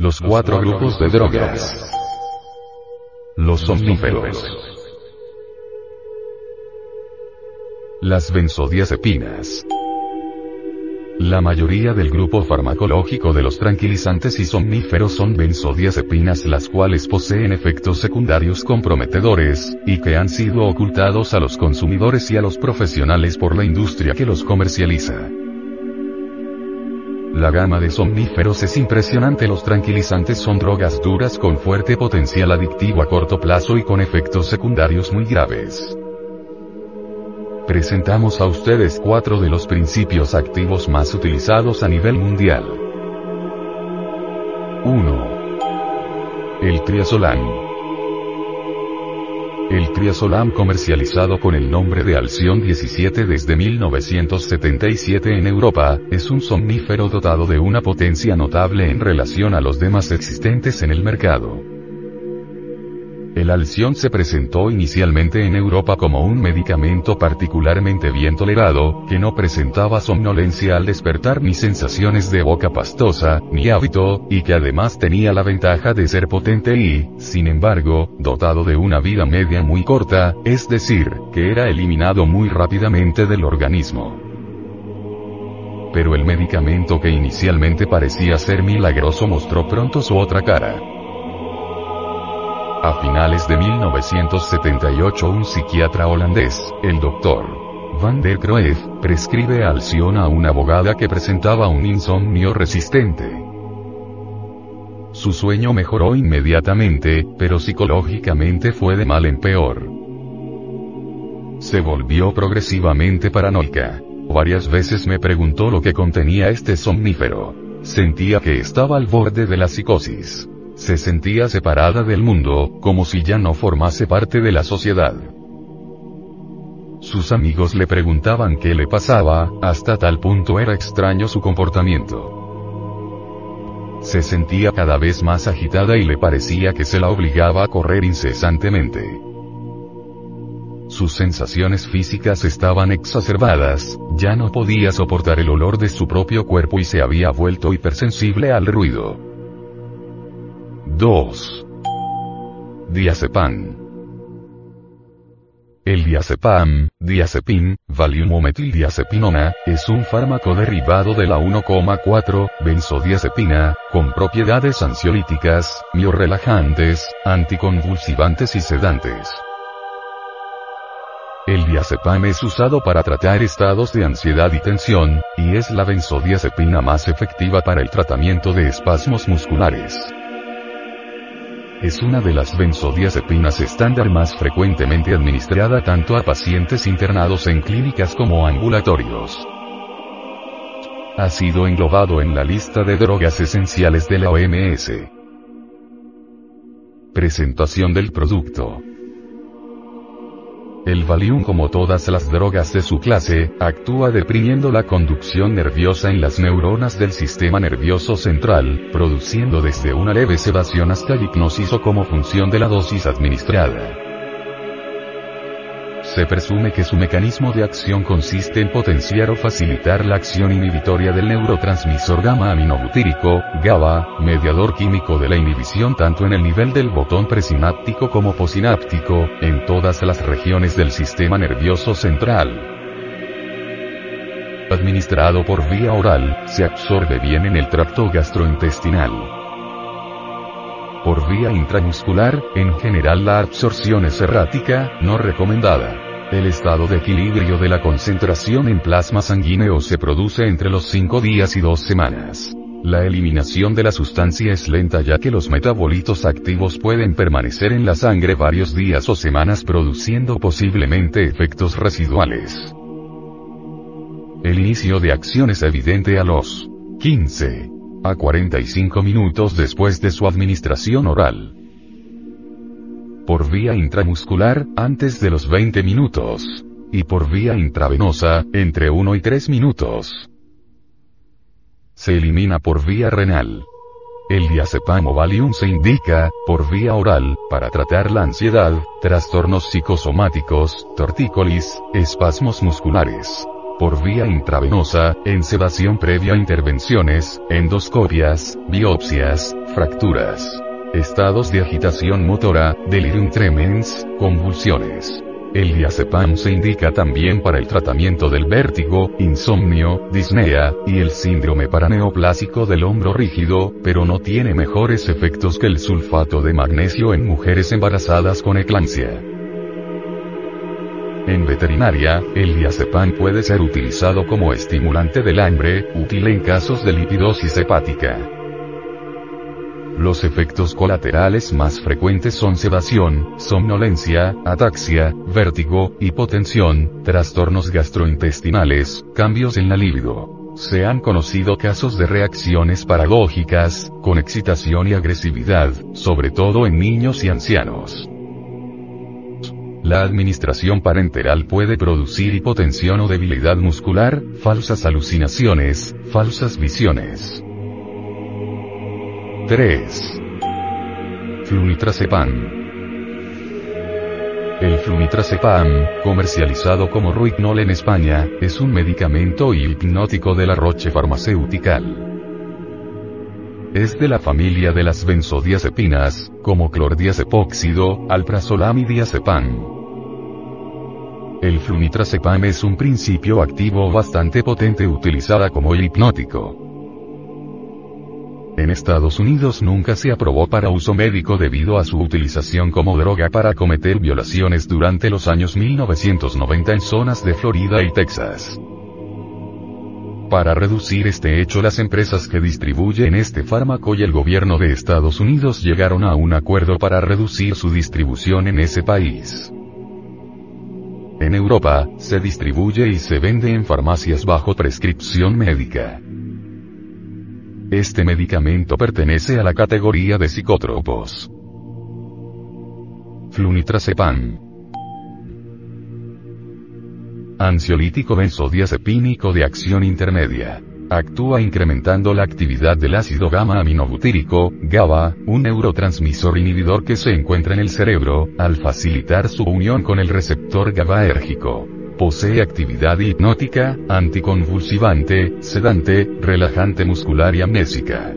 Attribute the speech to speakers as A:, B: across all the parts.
A: Los cuatro grupos de drogas. Los somníferos. Las benzodiazepinas. La mayoría del grupo farmacológico de los tranquilizantes y somníferos son benzodiazepinas las cuales poseen efectos secundarios comprometedores, y que han sido ocultados a los consumidores y a los profesionales por la industria que los comercializa. La gama de somníferos es impresionante. Los tranquilizantes son drogas duras con fuerte potencial adictivo a corto plazo y con efectos secundarios muy graves presentamos a ustedes cuatro de los principios activos más utilizados a nivel mundial. 1. El triazolam. El triazolam comercializado con el nombre de Alción 17 desde 1977 en Europa, es un somnífero dotado de una potencia notable en relación a los demás existentes en el mercado. El alción se presentó inicialmente en Europa como un medicamento particularmente bien tolerado, que no presentaba somnolencia al despertar ni sensaciones de boca pastosa, ni hábito, y que además tenía la ventaja de ser potente y, sin embargo, dotado de una vida media muy corta, es decir, que era eliminado muy rápidamente del organismo. Pero el medicamento que inicialmente parecía ser milagroso mostró pronto su otra cara. A finales de 1978 un psiquiatra holandés, el Dr. Van der Kroef, prescribe alción a una abogada que presentaba un insomnio resistente. Su sueño mejoró inmediatamente, pero psicológicamente fue de mal en peor. Se volvió progresivamente paranoica. Varias veces me preguntó lo que contenía este somnífero. Sentía que estaba al borde de la psicosis. Se sentía separada del mundo, como si ya no formase parte de la sociedad. Sus amigos le preguntaban qué le pasaba, hasta tal punto era extraño su comportamiento. Se sentía cada vez más agitada y le parecía que se la obligaba a correr incesantemente. Sus sensaciones físicas estaban exacerbadas, ya no podía soportar el olor de su propio cuerpo y se había vuelto hipersensible al ruido. 2. Diazepam. El diazepam, diazepin, valiumometildiazepinona, es un fármaco derivado de la 1,4 benzodiazepina, con propiedades ansiolíticas, miorrelajantes, anticonvulsivantes y sedantes. El diazepam es usado para tratar estados de ansiedad y tensión, y es la benzodiazepina más efectiva para el tratamiento de espasmos musculares es una de las benzodiazepinas estándar más frecuentemente administrada tanto a pacientes internados en clínicas como ambulatorios. Ha sido englobado en la lista de drogas esenciales de la OMS. Presentación del producto. El Valium como todas las drogas de su clase, actúa deprimiendo la conducción nerviosa en las neuronas del sistema nervioso central, produciendo desde una leve sedación hasta hipnosis o como función de la dosis administrada. Se presume que su mecanismo de acción consiste en potenciar o facilitar la acción inhibitoria del neurotransmisor gamma-aminobutírico, GABA, mediador químico de la inhibición tanto en el nivel del botón presináptico como posináptico, en todas las regiones del sistema nervioso central. Administrado por vía oral, se absorbe bien en el tracto gastrointestinal. Por vía intramuscular, en general la absorción es errática, no recomendada. El estado de equilibrio de la concentración en plasma sanguíneo se produce entre los 5 días y 2 semanas. La eliminación de la sustancia es lenta ya que los metabolitos activos pueden permanecer en la sangre varios días o semanas produciendo posiblemente efectos residuales. El inicio de acción es evidente a los 15 a 45 minutos después de su administración oral. Por vía intramuscular, antes de los 20 minutos. Y por vía intravenosa, entre 1 y 3 minutos. Se elimina por vía renal. El diazepam o Valium se indica, por vía oral, para tratar la ansiedad, trastornos psicosomáticos, tortícolis, espasmos musculares. Por vía intravenosa, en sedación previa a intervenciones, endoscopias, biopsias, fracturas, estados de agitación motora, delirium tremens, convulsiones. El diazepam se indica también para el tratamiento del vértigo, insomnio, disnea, y el síndrome paraneoplásico del hombro rígido, pero no tiene mejores efectos que el sulfato de magnesio en mujeres embarazadas con eclampsia. En veterinaria, el diazepam puede ser utilizado como estimulante del hambre, útil en casos de lipidosis hepática. Los efectos colaterales más frecuentes son sedación, somnolencia, ataxia, vértigo, hipotensión, trastornos gastrointestinales, cambios en la libido. Se han conocido casos de reacciones paradójicas, con excitación y agresividad, sobre todo en niños y ancianos. La administración parenteral puede producir hipotensión o debilidad muscular, falsas alucinaciones, falsas visiones. 3. Flunitrazepam. El flunitrazepam, comercializado como Ruignol en España, es un medicamento hipnótico de la Roche Farmacéutical. Es de la familia de las benzodiazepinas, como clordiazepóxido, alprazolamidazepam. El flunitrazepam es un principio activo bastante potente utilizada como hipnótico. En Estados Unidos nunca se aprobó para uso médico debido a su utilización como droga para cometer violaciones durante los años 1990 en zonas de Florida y Texas. Para reducir este hecho las empresas que distribuyen este fármaco y el gobierno de Estados Unidos llegaron a un acuerdo para reducir su distribución en ese país. En Europa, se distribuye y se vende en farmacias bajo prescripción médica. Este medicamento pertenece a la categoría de psicótropos. Flunitrazepam. Ansiolítico benzodiazepínico de acción intermedia. Actúa incrementando la actividad del ácido gamma aminobutírico, GABA, un neurotransmisor inhibidor que se encuentra en el cerebro, al facilitar su unión con el receptor GABAérgico. Posee actividad hipnótica, anticonvulsivante, sedante, relajante muscular y amnésica.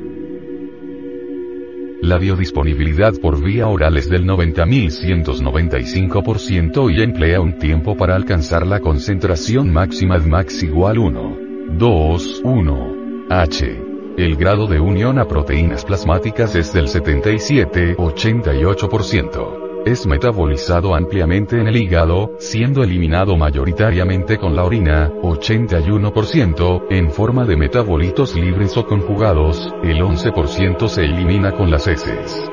A: La biodisponibilidad por vía oral es del 90.195% y emplea un tiempo para alcanzar la concentración máxima de max igual 1. 2, 1. H. El grado de unión a proteínas plasmáticas es del 77-88%. Es metabolizado ampliamente en el hígado, siendo eliminado mayoritariamente con la orina, 81%, en forma de metabolitos libres o conjugados, el 11% se elimina con las heces.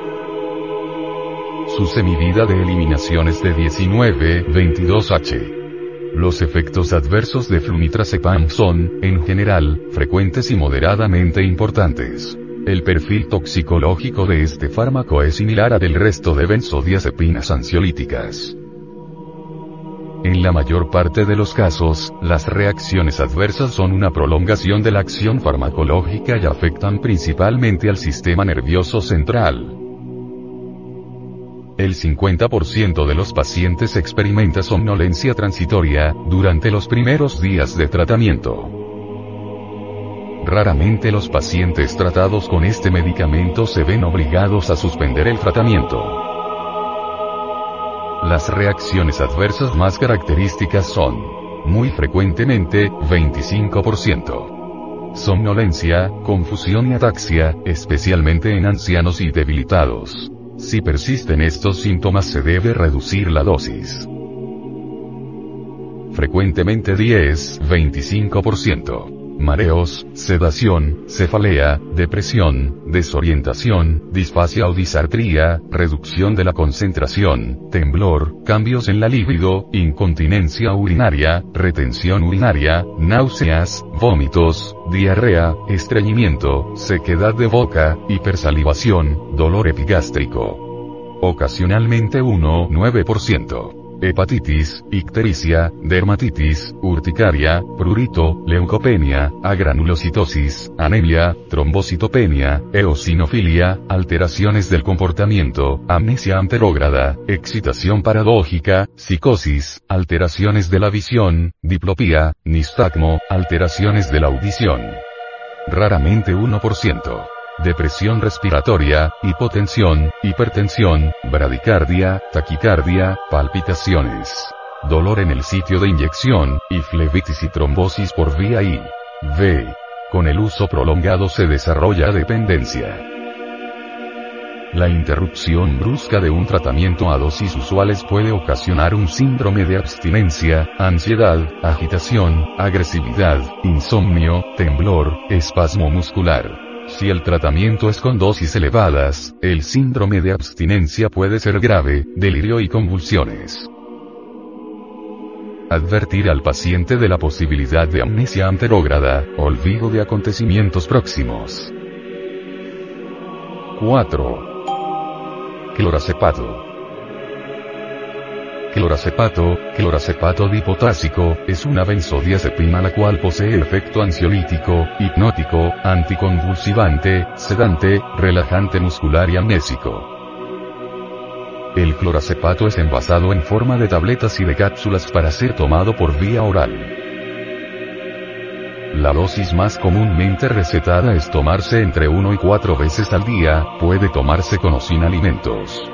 A: Su semivida de eliminación es de 19-22H. Los efectos adversos de flunitrazepam son, en general, frecuentes y moderadamente importantes. El perfil toxicológico de este fármaco es similar al del resto de benzodiazepinas ansiolíticas. En la mayor parte de los casos, las reacciones adversas son una prolongación de la acción farmacológica y afectan principalmente al sistema nervioso central. El 50% de los pacientes experimenta somnolencia transitoria, durante los primeros días de tratamiento. Raramente los pacientes tratados con este medicamento se ven obligados a suspender el tratamiento. Las reacciones adversas más características son, muy frecuentemente, 25%. Somnolencia, confusión y ataxia, especialmente en ancianos y debilitados. Si persisten estos síntomas se debe reducir la dosis. Frecuentemente 10-25% mareos, sedación, cefalea, depresión, desorientación, disfasia o disartría, reducción de la concentración, temblor, cambios en la libido, incontinencia urinaria, retención urinaria, náuseas, vómitos, diarrea, estreñimiento, sequedad de boca, hipersalivación, dolor epigástrico. Ocasionalmente 1-9%. Hepatitis, ictericia, dermatitis, urticaria, prurito, leucopenia, agranulocitosis, anemia, trombocitopenia, eosinofilia, alteraciones del comportamiento, amnesia anterógrada, excitación paradójica, psicosis, alteraciones de la visión, diplopía, nistagmo, alteraciones de la audición. Raramente 1% depresión respiratoria, hipotensión, hipertensión, bradicardia, taquicardia, palpitaciones, dolor en el sitio de inyección, y flebitis y trombosis por vía I. V. Con el uso prolongado se desarrolla dependencia. La interrupción brusca de un tratamiento a dosis usuales puede ocasionar un síndrome de abstinencia, ansiedad, agitación, agresividad, insomnio, temblor, espasmo muscular. Si el tratamiento es con dosis elevadas, el síndrome de abstinencia puede ser grave, delirio y convulsiones. Advertir al paciente de la posibilidad de amnesia anterógrada, olvido de acontecimientos próximos. 4. Cloracepato. Cloracepato, cloracepato dipotásico, es una benzodiazepina la cual posee efecto ansiolítico, hipnótico, anticonvulsivante, sedante, relajante muscular y amnésico. El cloracepato es envasado en forma de tabletas y de cápsulas para ser tomado por vía oral. La dosis más comúnmente recetada es tomarse entre 1 y 4 veces al día, puede tomarse con o sin alimentos.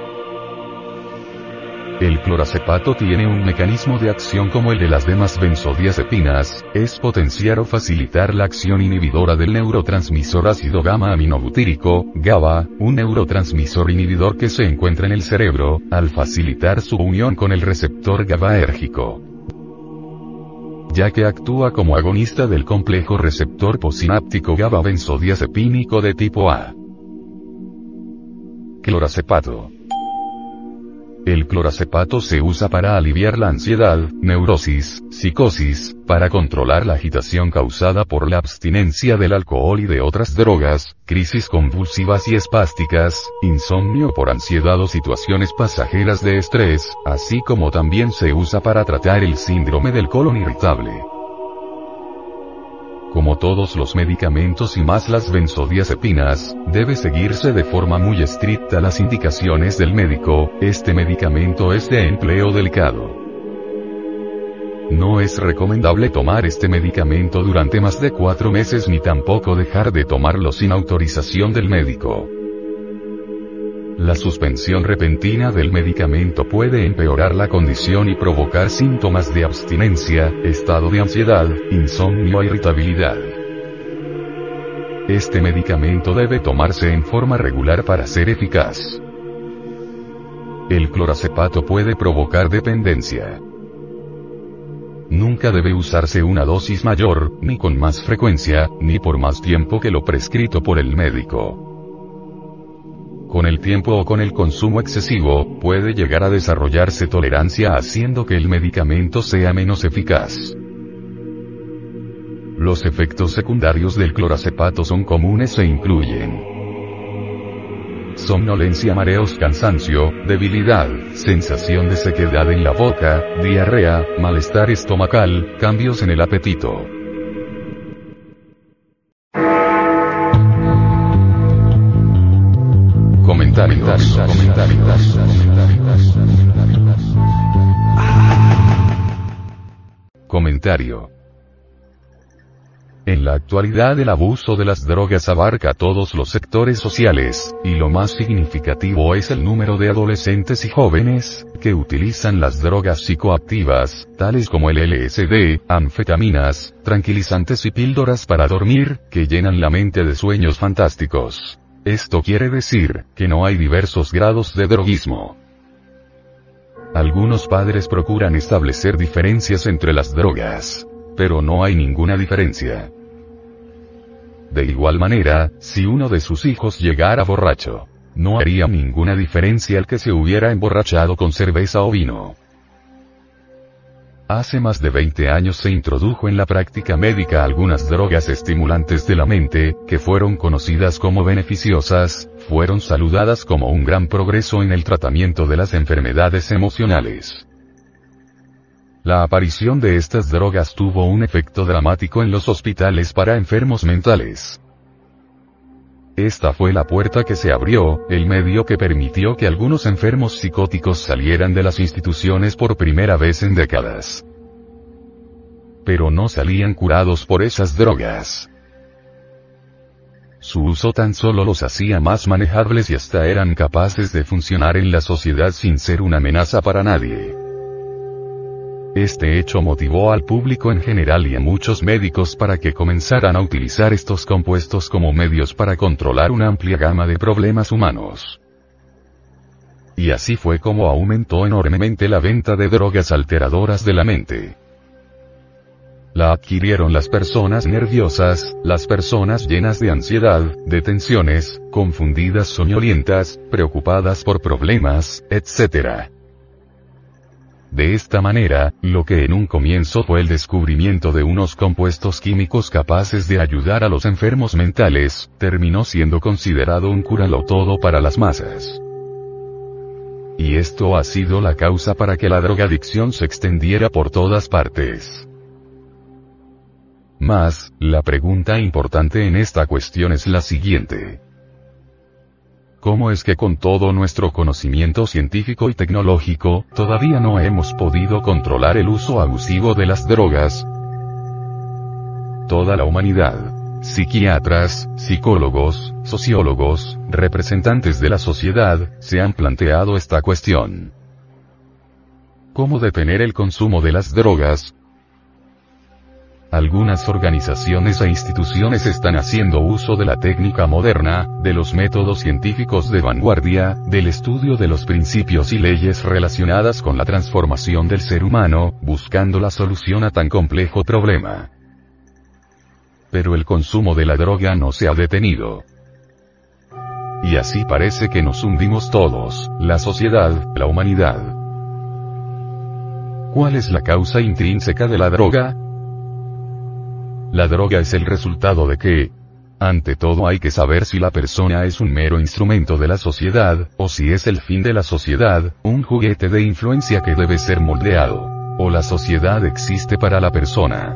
A: El cloracepato tiene un mecanismo de acción como el de las demás benzodiazepinas, es potenciar o facilitar la acción inhibidora del neurotransmisor ácido gamma aminobutírico, GABA, un neurotransmisor inhibidor que se encuentra en el cerebro, al facilitar su unión con el receptor GABAérgico ya que actúa como agonista del complejo receptor posináptico GABA benzodiazepínico de tipo A. Cloracepato el cloracepato se usa para aliviar la ansiedad, neurosis, psicosis, para controlar la agitación causada por la abstinencia del alcohol y de otras drogas, crisis convulsivas y espásticas, insomnio por ansiedad o situaciones pasajeras de estrés, así como también se usa para tratar el síndrome del colon irritable. Como todos los medicamentos y más las benzodiazepinas, debe seguirse de forma muy estricta las indicaciones del médico, este medicamento es de empleo delicado. No es recomendable tomar este medicamento durante más de cuatro meses ni tampoco dejar de tomarlo sin autorización del médico. La suspensión repentina del medicamento puede empeorar la condición y provocar síntomas de abstinencia, estado de ansiedad, insomnio e irritabilidad. Este medicamento debe tomarse en forma regular para ser eficaz. El cloracepato puede provocar dependencia. Nunca debe usarse una dosis mayor, ni con más frecuencia, ni por más tiempo que lo prescrito por el médico con el tiempo o con el consumo excesivo, puede llegar a desarrollarse tolerancia haciendo que el medicamento sea menos eficaz. Los efectos secundarios del cloracepato son comunes e incluyen somnolencia, mareos, cansancio, debilidad, sensación de sequedad en la boca, diarrea, malestar estomacal, cambios en el apetito. En la actualidad el abuso de las drogas abarca todos los sectores sociales, y lo más significativo es el número de adolescentes y jóvenes, que utilizan las drogas psicoactivas, tales como el LSD, anfetaminas, tranquilizantes y píldoras para dormir, que llenan la mente de sueños fantásticos. Esto quiere decir, que no hay diversos grados de droguismo. Algunos padres procuran establecer diferencias entre las drogas. Pero no hay ninguna diferencia. De igual manera, si uno de sus hijos llegara borracho, no haría ninguna diferencia al que se hubiera emborrachado con cerveza o vino. Hace más de 20 años se introdujo en la práctica médica algunas drogas estimulantes de la mente, que fueron conocidas como beneficiosas, fueron saludadas como un gran progreso en el tratamiento de las enfermedades emocionales. La aparición de estas drogas tuvo un efecto dramático en los hospitales para enfermos mentales. Esta fue la puerta que se abrió, el medio que permitió que algunos enfermos psicóticos salieran de las instituciones por primera vez en décadas. Pero no salían curados por esas drogas. Su uso tan solo los hacía más manejables y hasta eran capaces de funcionar en la sociedad sin ser una amenaza para nadie. Este hecho motivó al público en general y a muchos médicos para que comenzaran a utilizar estos compuestos como medios para controlar una amplia gama de problemas humanos. Y así fue como aumentó enormemente la venta de drogas alteradoras de la mente. La adquirieron las personas nerviosas, las personas llenas de ansiedad, de tensiones, confundidas soñolientas, preocupadas por problemas, etc. De esta manera, lo que en un comienzo fue el descubrimiento de unos compuestos químicos capaces de ayudar a los enfermos mentales, terminó siendo considerado un curalo todo para las masas. Y esto ha sido la causa para que la drogadicción se extendiera por todas partes. Más, la pregunta importante en esta cuestión es la siguiente. ¿Cómo es que con todo nuestro conocimiento científico y tecnológico, todavía no hemos podido controlar el uso abusivo de las drogas? Toda la humanidad, psiquiatras, psicólogos, sociólogos, representantes de la sociedad, se han planteado esta cuestión. ¿Cómo detener el consumo de las drogas? Algunas organizaciones e instituciones están haciendo uso de la técnica moderna, de los métodos científicos de vanguardia, del estudio de los principios y leyes relacionadas con la transformación del ser humano, buscando la solución a tan complejo problema. Pero el consumo de la droga no se ha detenido. Y así parece que nos hundimos todos, la sociedad, la humanidad. ¿Cuál es la causa intrínseca de la droga? La droga es el resultado de que, ante todo hay que saber si la persona es un mero instrumento de la sociedad, o si es el fin de la sociedad, un juguete de influencia que debe ser moldeado. O la sociedad existe para la persona.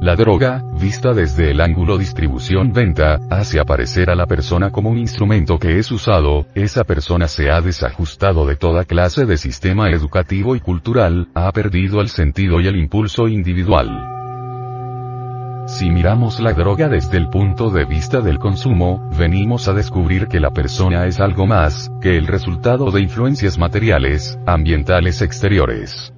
A: La droga, vista desde el ángulo distribución-venta, hace aparecer a la persona como un instrumento que es usado, esa persona se ha desajustado de toda clase de sistema educativo y cultural, ha perdido el sentido y el impulso individual. Si miramos la droga desde el punto de vista del consumo, venimos a descubrir que la persona es algo más, que el resultado de influencias materiales, ambientales exteriores.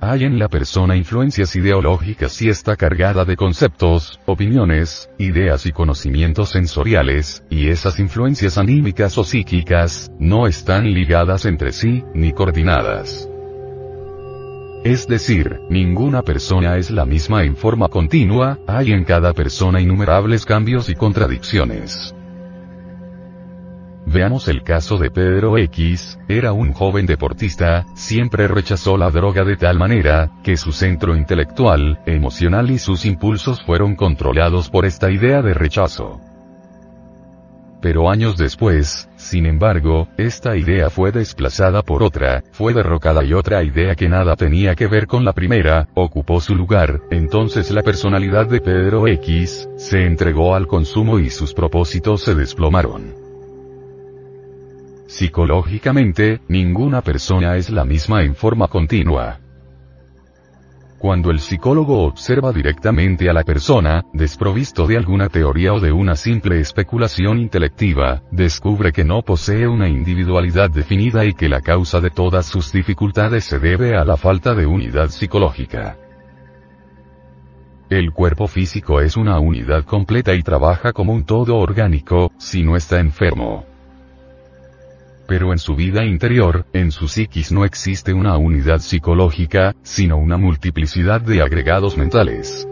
A: Hay en la persona influencias ideológicas y está cargada de conceptos, opiniones, ideas y conocimientos sensoriales, y esas influencias anímicas o psíquicas, no están ligadas entre sí, ni coordinadas. Es decir, ninguna persona es la misma en forma continua, hay en cada persona innumerables cambios y contradicciones. Veamos el caso de Pedro X, era un joven deportista, siempre rechazó la droga de tal manera, que su centro intelectual, emocional y sus impulsos fueron controlados por esta idea de rechazo. Pero años después, sin embargo, esta idea fue desplazada por otra, fue derrocada y otra idea que nada tenía que ver con la primera, ocupó su lugar, entonces la personalidad de Pedro X, se entregó al consumo y sus propósitos se desplomaron. Psicológicamente, ninguna persona es la misma en forma continua. Cuando el psicólogo observa directamente a la persona, desprovisto de alguna teoría o de una simple especulación intelectiva, descubre que no posee una individualidad definida y que la causa de todas sus dificultades se debe a la falta de unidad psicológica. El cuerpo físico es una unidad completa y trabaja como un todo orgánico, si no está enfermo pero en su vida interior, en su psiquis no existe una unidad psicológica, sino una multiplicidad de agregados mentales.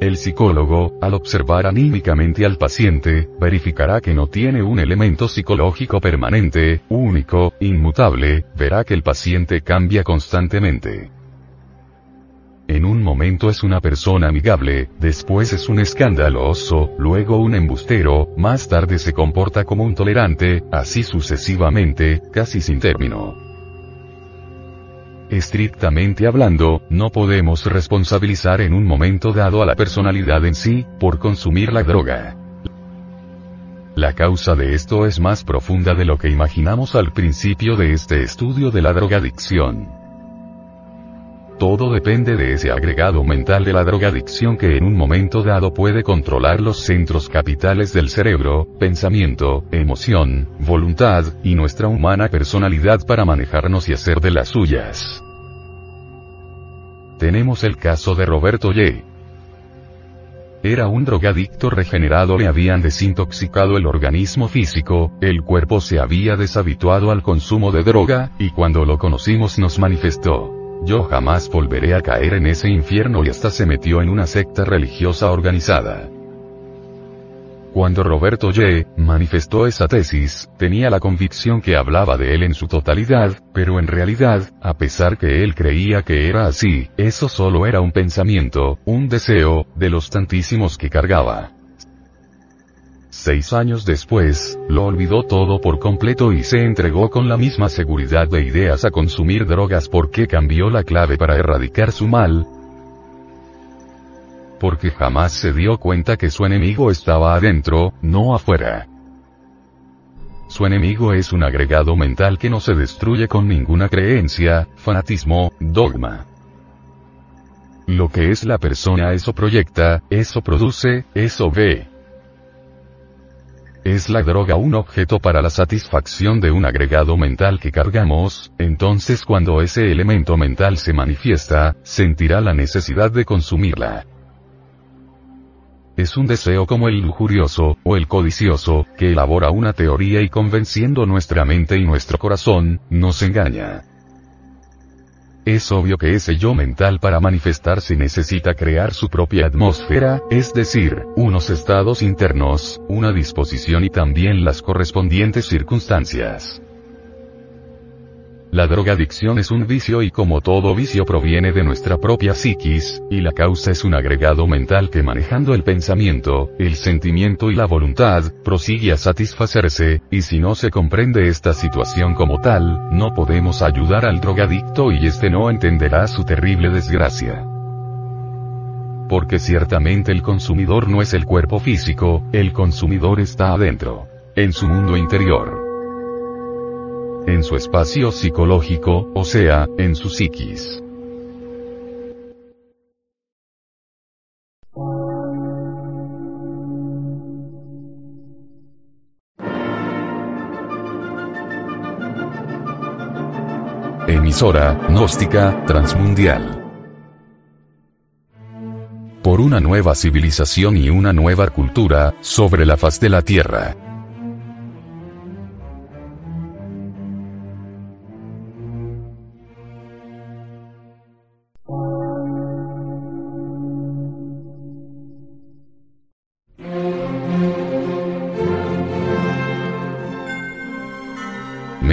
A: El psicólogo, al observar anímicamente al paciente, verificará que no tiene un elemento psicológico permanente, único, inmutable, verá que el paciente cambia constantemente. En un momento es una persona amigable, después es un escandaloso, luego un embustero, más tarde se comporta como un tolerante, así sucesivamente, casi sin término. Estrictamente hablando, no podemos responsabilizar en un momento dado a la personalidad en sí, por consumir la droga. La causa de esto es más profunda de lo que imaginamos al principio de este estudio de la drogadicción. Todo depende de ese agregado mental de la drogadicción que en un momento dado puede controlar los centros capitales del cerebro, pensamiento, emoción, voluntad, y nuestra humana personalidad para manejarnos y hacer de las suyas. Tenemos el caso de Roberto Ye. Era un drogadicto regenerado, le habían desintoxicado el organismo físico, el cuerpo se había deshabituado al consumo de droga, y cuando lo conocimos nos manifestó. Yo jamás volveré a caer en ese infierno y hasta se metió en una secta religiosa organizada. Cuando Roberto Ye manifestó esa tesis, tenía la convicción que hablaba de él en su totalidad, pero en realidad, a pesar que él creía que era así, eso solo era un pensamiento, un deseo, de los tantísimos que cargaba. Seis años después, lo olvidó todo por completo y se entregó con la misma seguridad de ideas a consumir drogas porque cambió la clave para erradicar su mal, porque jamás se dio cuenta que su enemigo estaba adentro, no afuera. Su enemigo es un agregado mental que no se destruye con ninguna creencia, fanatismo, dogma. Lo que es la persona eso proyecta, eso produce, eso ve. ¿Es la droga un objeto para la satisfacción de un agregado mental que cargamos? Entonces cuando ese elemento mental se manifiesta, sentirá la necesidad de consumirla. Es un deseo como el lujurioso, o el codicioso, que elabora una teoría y convenciendo nuestra mente y nuestro corazón, nos engaña. Es obvio que ese yo mental para manifestarse necesita crear su propia atmósfera, es decir, unos estados internos, una disposición y también las correspondientes circunstancias. La drogadicción es un vicio y como todo vicio proviene de nuestra propia psiquis, y la causa es un agregado mental que manejando el pensamiento, el sentimiento y la voluntad, prosigue a satisfacerse, y si no se comprende esta situación como tal, no podemos ayudar al drogadicto y éste no entenderá su terrible desgracia. Porque ciertamente el consumidor no es el cuerpo físico, el consumidor está adentro, en su mundo interior en su espacio psicológico, o sea, en su psiquis. Emisora, gnóstica, transmundial. Por una nueva civilización y una nueva cultura, sobre la faz de la Tierra.